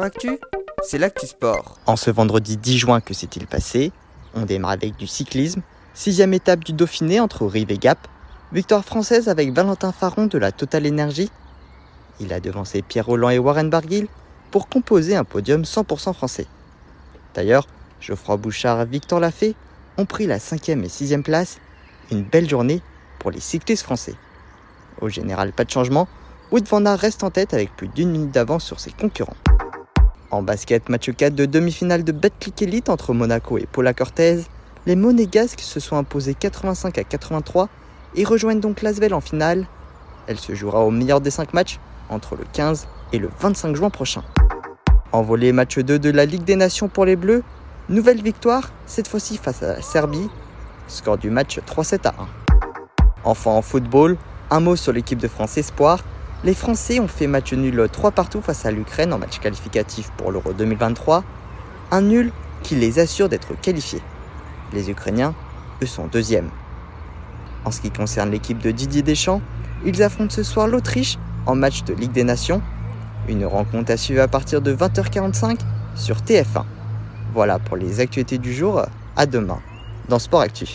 Actu, c'est l'actu sport. En ce vendredi 10 juin, que s'est-il passé On démarre avec du cyclisme. Sixième étape du Dauphiné entre Rive et Gap. Victoire française avec Valentin Faron de la Total Energy. Il a devancé Pierre Roland et Warren Barguil pour composer un podium 100% français. D'ailleurs, Geoffroy Bouchard et Victor Lafay ont pris la cinquième et sixième place. Une belle journée pour les cyclistes français. Au général, pas de changement. Wood van Aert reste en tête avec plus d'une minute d'avance sur ses concurrents. En basket, match 4 de demi-finale de Betclic Elite entre Monaco et Paula Cortez, les Monégasques se sont imposés 85 à 83 et rejoignent donc Lasvel en finale. Elle se jouera au meilleur des 5 matchs entre le 15 et le 25 juin prochain. En volet match 2 de la Ligue des Nations pour les Bleus, nouvelle victoire, cette fois-ci face à la Serbie. Score du match 3-7 à 1. Enfin en football, un mot sur l'équipe de France Espoir les Français ont fait match nul 3 partout face à l'Ukraine en match qualificatif pour l'Euro 2023, un nul qui les assure d'être qualifiés. Les Ukrainiens, eux, sont deuxièmes. En ce qui concerne l'équipe de Didier Deschamps, ils affrontent ce soir l'Autriche en match de Ligue des Nations. Une rencontre à suivre à partir de 20h45 sur TF1. Voilà pour les actualités du jour. À demain dans Sport Actif.